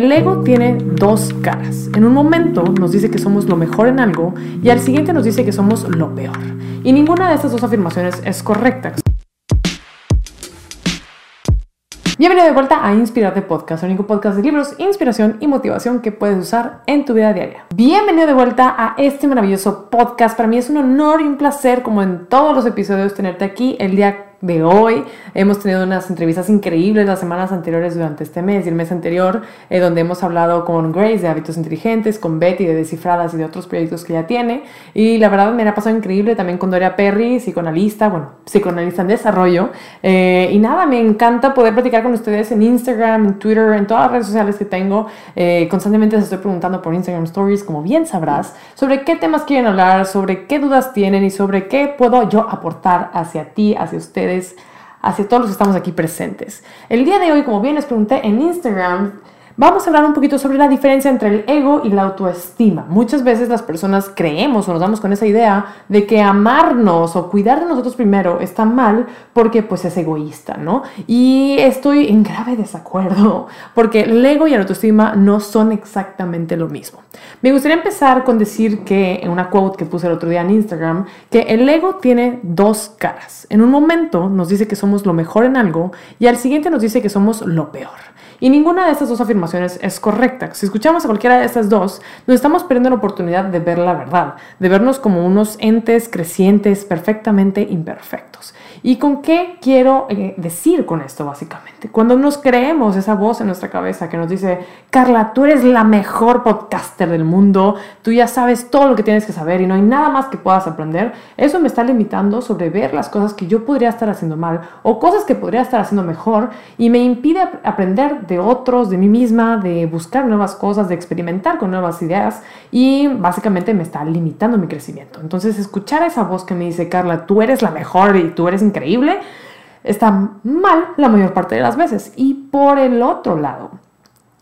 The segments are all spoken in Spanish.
El ego tiene dos caras. En un momento nos dice que somos lo mejor en algo y al siguiente nos dice que somos lo peor. Y ninguna de estas dos afirmaciones es correcta. Bienvenido de vuelta a Inspirarte Podcast, el único podcast de libros, inspiración y motivación que puedes usar en tu vida diaria. Bienvenido de vuelta a este maravilloso podcast. Para mí es un honor y un placer, como en todos los episodios, tenerte aquí el día de hoy. Hemos tenido unas entrevistas increíbles las semanas anteriores durante este mes y el mes anterior, eh, donde hemos hablado con Grace de hábitos inteligentes, con Betty de descifradas y de otros proyectos que ella tiene. Y la verdad me ha pasado increíble también con Doria Perry, psicoanalista, bueno, psicoanalista en desarrollo. Eh, y nada, me encanta poder platicar con ustedes en Instagram, en Twitter, en todas las redes sociales que tengo. Eh, constantemente les estoy preguntando por Instagram Stories, como bien sabrás, sobre qué temas quieren hablar, sobre qué dudas tienen y sobre qué puedo yo aportar hacia ti, hacia ustedes hacia todos los que estamos aquí presentes. El día de hoy, como bien les pregunté en Instagram, vamos a hablar un poquito sobre la diferencia entre el ego y la autoestima. Muchas veces las personas creemos o nos damos con esa idea de que amarnos o cuidar de nosotros primero está mal porque pues es egoísta, ¿no? Y estoy en grave desacuerdo porque el ego y la autoestima no son exactamente lo mismo. Me gustaría empezar con decir que en una quote que puse el otro día en Instagram, que el ego tiene dos caras. En un momento nos dice que somos lo mejor en algo y al siguiente nos dice que somos lo peor. Y ninguna de estas dos afirmaciones es correcta. Si escuchamos a cualquiera de estas dos, nos estamos perdiendo la oportunidad de ver la verdad, de vernos como unos entes crecientes perfectamente imperfectos. ¿Y con qué quiero eh, decir con esto básicamente? Cuando nos creemos esa voz en nuestra cabeza que nos dice, Carla, tú eres la mejor podcaster del mundo, tú ya sabes todo lo que tienes que saber y no hay nada más que puedas aprender, eso me está limitando sobre ver las cosas que yo podría estar haciendo mal o cosas que podría estar haciendo mejor y me impide aprender de otros, de mí misma, de buscar nuevas cosas, de experimentar con nuevas ideas y básicamente me está limitando mi crecimiento. Entonces escuchar esa voz que me dice, Carla, tú eres la mejor y tú eres increíble, está mal la mayor parte de las veces. Y por el otro lado,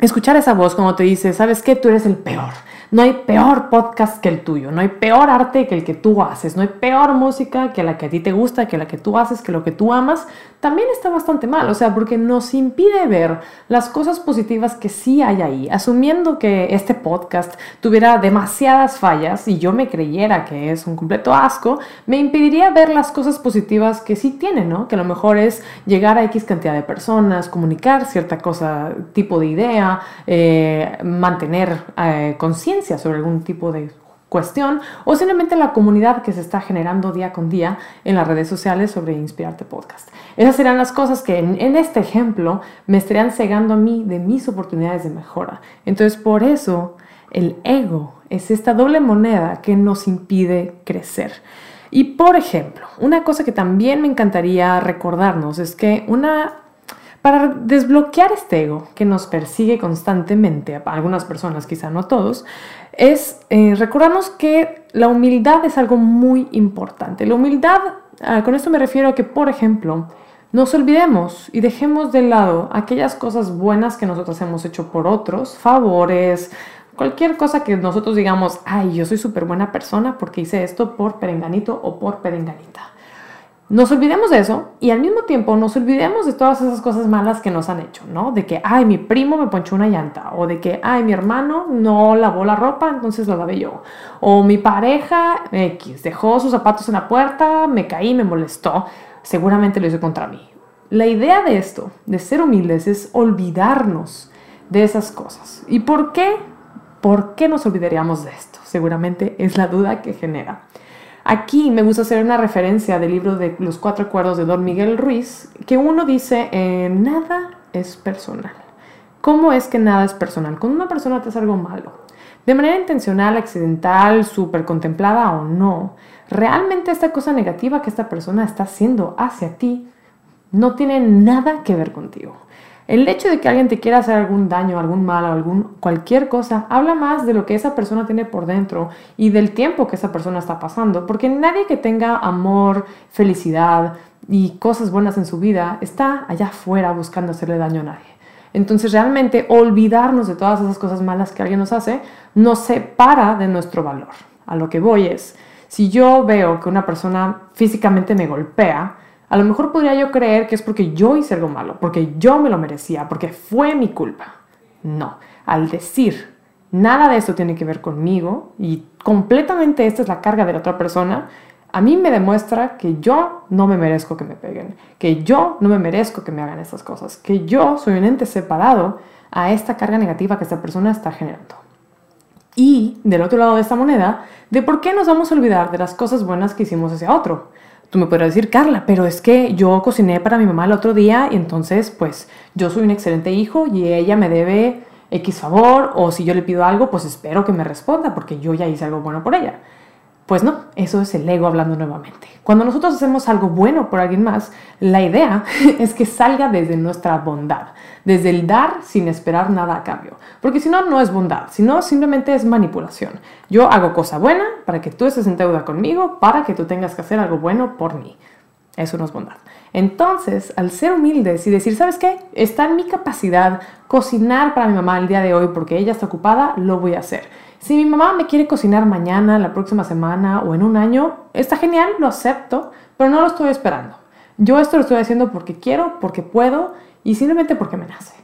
escuchar esa voz cuando te dice, ¿sabes qué? Tú eres el peor no hay peor podcast que el tuyo, no hay peor arte que el que tú haces, no hay peor música que la que a ti te gusta, que la que tú haces, que lo que tú amas. También está bastante mal, o sea, porque nos impide ver las cosas positivas que sí hay ahí. Asumiendo que este podcast tuviera demasiadas fallas y yo me creyera que es un completo asco, me impediría ver las cosas positivas que sí tiene, ¿no? Que a lo mejor es llegar a X cantidad de personas, comunicar cierta cosa, tipo de idea, eh, mantener eh, conciencia sobre algún tipo de cuestión o simplemente la comunidad que se está generando día con día en las redes sociales sobre Inspirarte Podcast. Esas serán las cosas que en, en, este ejemplo me estarían cegando a mí de mis oportunidades de mejora. Entonces por eso el ego es esta doble moneda que nos impide crecer. Y por ejemplo, una cosa que también me encantaría recordarnos es que una para desbloquear este ego que nos persigue constantemente, a algunas personas, quizá no todos, es eh, recordarnos que la humildad es algo muy importante. La humildad, ah, con esto me refiero a que, por ejemplo, nos olvidemos y dejemos de lado aquellas cosas buenas que nosotros hemos hecho por otros, favores, cualquier cosa que nosotros digamos, ay, yo soy súper buena persona porque hice esto por perenganito o por perenganita. Nos olvidemos de eso y al mismo tiempo nos olvidemos de todas esas cosas malas que nos han hecho, ¿no? De que, ay, mi primo me ponchó una llanta, o de que, ay, mi hermano no lavó la ropa, entonces la lavé yo, o mi pareja X dejó sus zapatos en la puerta, me caí, me molestó, seguramente lo hizo contra mí. La idea de esto, de ser humildes, es olvidarnos de esas cosas. ¿Y por qué? ¿Por qué nos olvidaríamos de esto? Seguramente es la duda que genera. Aquí me gusta hacer una referencia del libro de Los Cuatro Acuerdos de Don Miguel Ruiz, que uno dice, eh, nada es personal. ¿Cómo es que nada es personal? Cuando una persona te hace algo malo, de manera intencional, accidental, súper contemplada o no, realmente esta cosa negativa que esta persona está haciendo hacia ti no tiene nada que ver contigo. El hecho de que alguien te quiera hacer algún daño, algún mal, algún cualquier cosa, habla más de lo que esa persona tiene por dentro y del tiempo que esa persona está pasando, porque nadie que tenga amor, felicidad y cosas buenas en su vida está allá afuera buscando hacerle daño a nadie. Entonces realmente olvidarnos de todas esas cosas malas que alguien nos hace nos separa de nuestro valor. A lo que voy es, si yo veo que una persona físicamente me golpea, a lo mejor podría yo creer que es porque yo hice algo malo, porque yo me lo merecía, porque fue mi culpa. No. al decir, nada de esto tiene que ver conmigo y completamente esta es la carga de la otra persona, a mí me demuestra que yo no me merezco que me peguen, que yo no me merezco que me hagan estas cosas, que yo soy un ente separado a esta carga negativa que esta persona está generando. Y del otro lado de esta moneda, de por qué nos vamos a olvidar de las cosas buenas que hicimos hacia otro. Tú me podrás decir, Carla, pero es que yo cociné para mi mamá el otro día y entonces pues yo soy un excelente hijo y ella me debe X favor o si yo le pido algo pues espero que me responda porque yo ya hice algo bueno por ella. Pues no, eso es el ego hablando nuevamente. Cuando nosotros hacemos algo bueno por alguien más, la idea es que salga desde nuestra bondad, desde el dar sin esperar nada a cambio. Porque si no, no es bondad, sino simplemente es manipulación. Yo hago cosa buena para que tú estés en deuda conmigo, para que tú tengas que hacer algo bueno por mí. Eso no es bondad. Entonces, al ser humildes y decir, ¿sabes qué? Está en mi capacidad cocinar para mi mamá el día de hoy porque ella está ocupada, lo voy a hacer. Si mi mamá me quiere cocinar mañana, la próxima semana o en un año, está genial, lo acepto, pero no lo estoy esperando. Yo esto lo estoy haciendo porque quiero, porque puedo y simplemente porque me nace.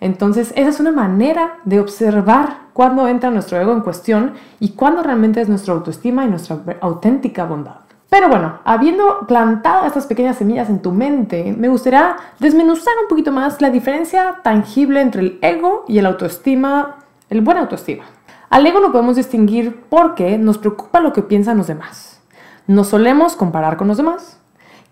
Entonces, esa es una manera de observar cuándo entra nuestro ego en cuestión y cuándo realmente es nuestra autoestima y nuestra auténtica bondad. Pero bueno, habiendo plantado estas pequeñas semillas en tu mente, me gustaría desmenuzar un poquito más la diferencia tangible entre el ego y el autoestima, el buen autoestima. Al ego lo podemos distinguir porque nos preocupa lo que piensan los demás. Nos solemos comparar con los demás.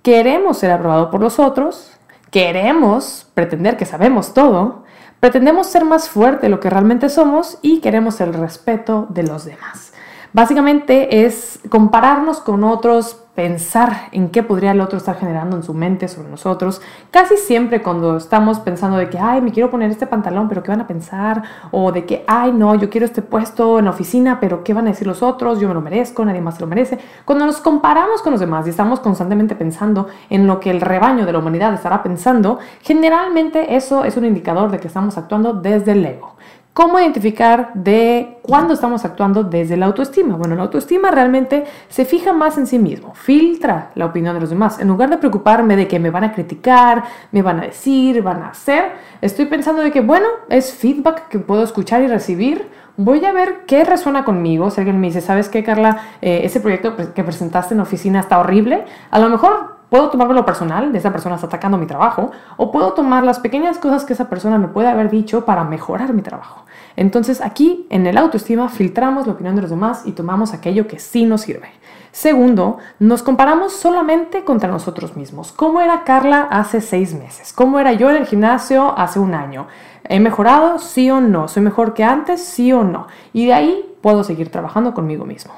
Queremos ser aprobados por los otros. Queremos pretender que sabemos todo. Pretendemos ser más fuerte de lo que realmente somos y queremos el respeto de los demás. Básicamente es compararnos con otros, pensar en qué podría el otro estar generando en su mente sobre nosotros. Casi siempre cuando estamos pensando de que, ay, me quiero poner este pantalón, pero ¿qué van a pensar? O de que, ay, no, yo quiero este puesto en la oficina, pero ¿qué van a decir los otros? Yo me lo merezco, nadie más se lo merece. Cuando nos comparamos con los demás y estamos constantemente pensando en lo que el rebaño de la humanidad estará pensando, generalmente eso es un indicador de que estamos actuando desde el ego. ¿Cómo identificar de cuándo estamos actuando desde la autoestima? Bueno, la autoestima realmente se fija más en sí mismo, filtra la opinión de los demás. En lugar de preocuparme de que me van a criticar, me van a decir, van a hacer, estoy pensando de que, bueno, es feedback que puedo escuchar y recibir. Voy a ver qué resuena conmigo. Si alguien me dice, ¿sabes qué, Carla? Eh, ese proyecto que presentaste en oficina está horrible. A lo mejor Puedo tomarlo personal, de esa persona está atacando mi trabajo, o puedo tomar las pequeñas cosas que esa persona me puede haber dicho para mejorar mi trabajo. Entonces aquí en el autoestima filtramos la opinión de los demás y tomamos aquello que sí nos sirve. Segundo, nos comparamos solamente contra nosotros mismos. ¿Cómo era Carla hace seis meses? ¿Cómo era yo en el gimnasio hace un año? ¿He mejorado? Sí o no. ¿Soy mejor que antes? Sí o no. Y de ahí puedo seguir trabajando conmigo mismo.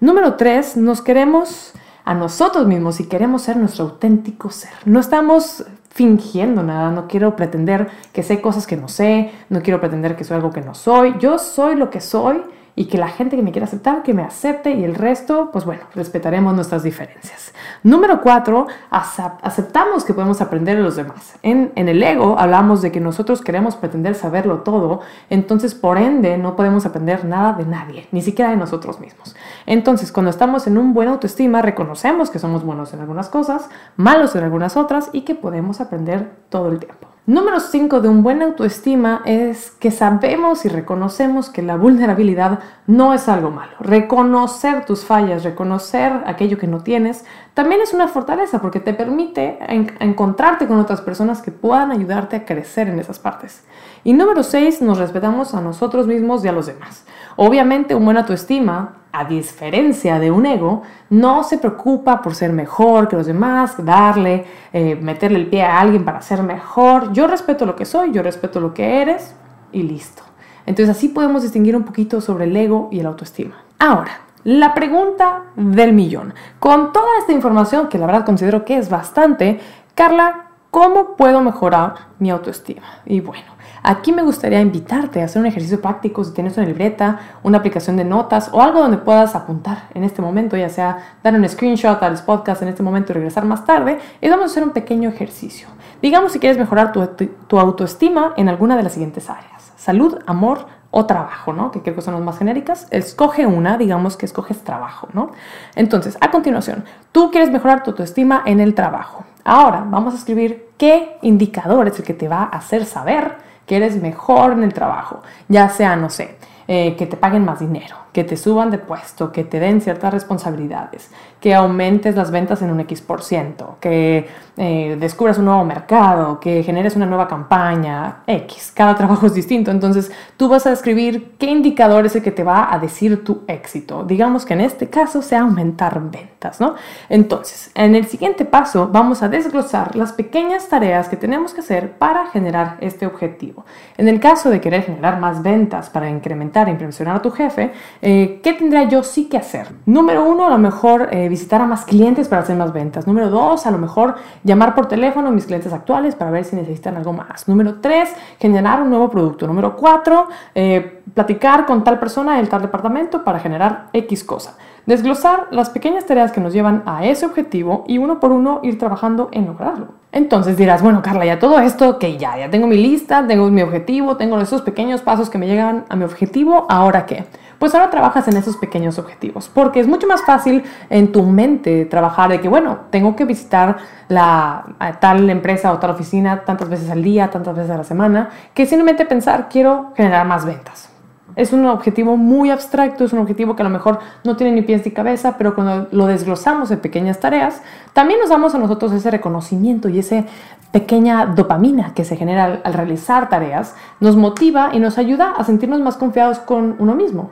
Número tres, nos queremos a nosotros mismos y queremos ser nuestro auténtico ser. No estamos fingiendo nada, no quiero pretender que sé cosas que no sé, no quiero pretender que soy algo que no soy. Yo soy lo que soy y que la gente que me quiera aceptar, que me acepte y el resto, pues bueno, respetaremos nuestras diferencias. Número cuatro, aceptamos que podemos aprender de los demás. En, en el ego hablamos de que nosotros queremos pretender saberlo todo, entonces por ende no podemos aprender nada de nadie, ni siquiera de nosotros mismos. Entonces cuando estamos en un buen autoestima, reconocemos que somos buenos en algunas cosas, malos en algunas otras y que podemos aprender todo el tiempo. Número 5 de un buen autoestima es que sabemos y reconocemos que la vulnerabilidad no es algo malo. Reconocer tus fallas, reconocer aquello que no tienes, también es una fortaleza porque te permite encontrarte con otras personas que puedan ayudarte a crecer en esas partes. Y número 6, nos respetamos a nosotros mismos y a los demás. Obviamente, un buen autoestima, a diferencia de un ego, no se preocupa por ser mejor que los demás, darle, eh, meterle el pie a alguien para ser mejor. Yo respeto lo que soy, yo respeto lo que eres y listo. Entonces así podemos distinguir un poquito sobre el ego y el autoestima. Ahora, la pregunta del millón. Con toda esta información, que la verdad considero que es bastante, Carla, ¿cómo puedo mejorar mi autoestima? Y bueno, Aquí me gustaría invitarte a hacer un ejercicio práctico si tienes una libreta, una aplicación de notas o algo donde puedas apuntar en este momento, ya sea dar un screenshot al podcast en este momento y regresar más tarde. Y vamos a hacer un pequeño ejercicio. Digamos si quieres mejorar tu, tu autoestima en alguna de las siguientes áreas. Salud, amor, o trabajo, ¿no? Que creo que son las más genéricas. Escoge una, digamos que escoges trabajo, ¿no? Entonces, a continuación, tú quieres mejorar tu autoestima en el trabajo. Ahora, vamos a escribir qué indicador es el que te va a hacer saber que eres mejor en el trabajo, ya sea, no sé, eh, que te paguen más dinero, que te suban de puesto, que te den ciertas responsabilidades, que aumentes las ventas en un X por ciento, que eh, descubras un nuevo mercado, que generes una nueva campaña, X. Cada trabajo es distinto, entonces tú vas a describir qué indicador es el que te va a decir tu éxito. Digamos que en este caso sea aumentar ventas, ¿no? Entonces, en el siguiente paso vamos a desglosar las pequeñas tareas que tenemos que hacer para generar este objetivo. En el caso de querer generar más ventas para incrementar e impresionar a tu jefe, eh, ¿qué tendría yo sí que hacer? Número uno, a lo mejor eh, visitar a más clientes para hacer más ventas. Número dos, a lo mejor llamar por teléfono a mis clientes actuales para ver si necesitan algo más. Número tres, generar un nuevo producto. Número cuatro, eh, platicar con tal persona en tal departamento para generar X cosa. Desglosar las pequeñas tareas que nos llevan a ese objetivo y uno por uno ir trabajando en lograrlo. Entonces dirás, bueno, Carla, ya todo esto, que ya, ya tengo mi lista, tengo mi objetivo, tengo esos pequeños pasos que me llegan a mi objetivo, ¿ahora qué? Pues ahora trabajas en esos pequeños objetivos, porque es mucho más fácil en tu mente trabajar de que, bueno, tengo que visitar la tal empresa o tal oficina tantas veces al día, tantas veces a la semana, que simplemente pensar, quiero generar más ventas. Es un objetivo muy abstracto, es un objetivo que a lo mejor no tiene ni pies ni cabeza, pero cuando lo desglosamos en pequeñas tareas, también nos damos a nosotros ese reconocimiento y esa pequeña dopamina que se genera al, al realizar tareas, nos motiva y nos ayuda a sentirnos más confiados con uno mismo.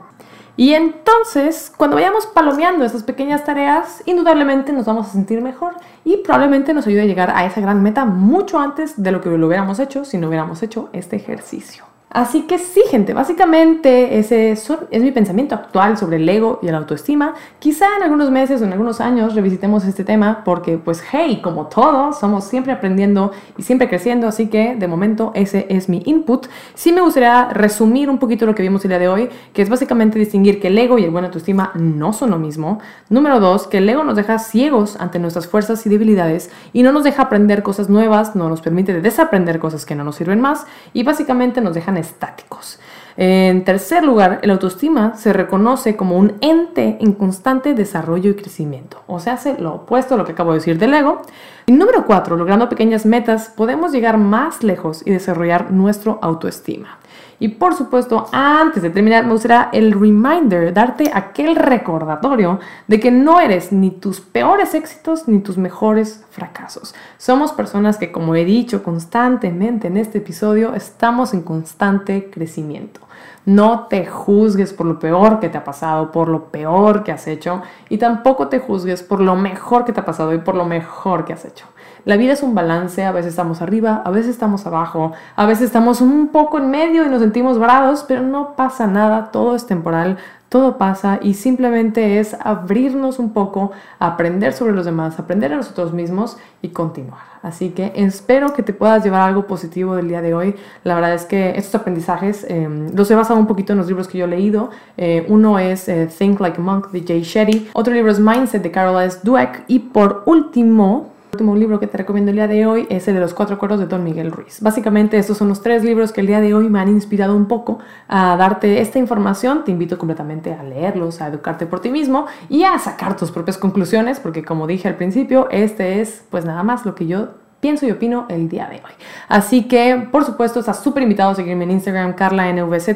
Y entonces, cuando vayamos palomeando esas pequeñas tareas, indudablemente nos vamos a sentir mejor y probablemente nos ayude a llegar a esa gran meta mucho antes de lo que lo hubiéramos hecho si no hubiéramos hecho este ejercicio. Así que sí, gente, básicamente ese es, mi pensamiento actual sobre el ego y la autoestima. Quizá en algunos meses o en algunos años revisitemos este tema porque, pues, hey, como todos, somos siempre aprendiendo y siempre creciendo, así que de momento ese es mi input. Sí me gustaría resumir un poquito lo que vimos el día de hoy, que es básicamente distinguir que el ego y el buena autoestima no son lo mismo. Número dos, que el ego nos deja ciegos ante nuestras fuerzas y debilidades y no nos deja aprender cosas nuevas, no nos permite desaprender cosas que no nos sirven más y básicamente nos dejan estáticos. En tercer lugar, el autoestima se reconoce como un ente en constante desarrollo y crecimiento, o sea, hace lo opuesto a lo que acabo de decir del ego. Y número cuatro, logrando pequeñas metas, podemos llegar más lejos y desarrollar nuestro autoestima. Y por supuesto, antes de terminar, me gustaría el reminder, darte aquel recordatorio de que no eres ni tus peores éxitos ni tus mejores fracasos. Somos personas que, como he dicho constantemente en este episodio, estamos en constante crecimiento. No te juzgues por lo peor que te ha pasado, por lo peor que has hecho, y tampoco te juzgues por lo mejor que te ha pasado y por lo mejor que has hecho. La vida es un balance, a veces estamos arriba, a veces estamos abajo, a veces estamos un poco en medio y nos sentimos varados, pero no pasa nada, todo es temporal, todo pasa y simplemente es abrirnos un poco, aprender sobre los demás, aprender a nosotros mismos y continuar. Así que espero que te puedas llevar algo positivo del día de hoy. La verdad es que estos aprendizajes em, los he basado un poquito en los libros que yo he leído. Eh, uno es eh, Think Like a Monk de Jay Shetty, otro libro es Mindset de Carol S. Dweck y por último el último libro que te recomiendo el día de hoy es el de los cuatro acuerdos de Don Miguel Ruiz. Básicamente estos son los tres libros que el día de hoy me han inspirado un poco a darte esta información. Te invito completamente a leerlos, a educarte por ti mismo y a sacar tus propias conclusiones porque como dije al principio, este es pues nada más lo que yo pienso y opino el día de hoy. Así que, por supuesto, estás súper invitado a seguirme en Instagram, CarlaNVZ.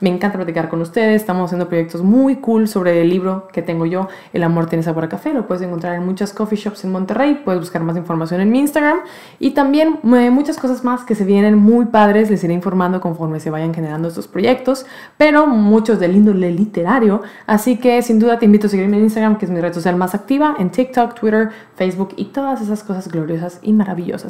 Me encanta platicar con ustedes. Estamos haciendo proyectos muy cool sobre el libro que tengo yo, El amor tiene sabor a café. Lo puedes encontrar en muchas coffee shops en Monterrey. Puedes buscar más información en mi Instagram. Y también eh, muchas cosas más que se vienen muy padres. Les iré informando conforme se vayan generando estos proyectos. Pero muchos del índole literario. Así que, sin duda, te invito a seguirme en Instagram, que es mi red social más activa, en TikTok, Twitter, Facebook y todas esas cosas gloriosas y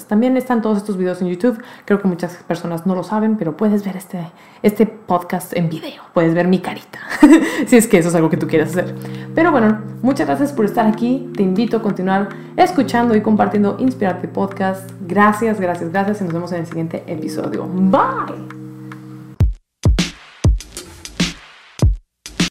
también están todos estos videos en YouTube. Creo que muchas personas no lo saben, pero puedes ver este, este podcast en video. Puedes ver mi carita, si es que eso es algo que tú quieres hacer. Pero bueno, muchas gracias por estar aquí. Te invito a continuar escuchando y compartiendo Inspirarte Podcast. Gracias, gracias, gracias y nos vemos en el siguiente episodio. Bye.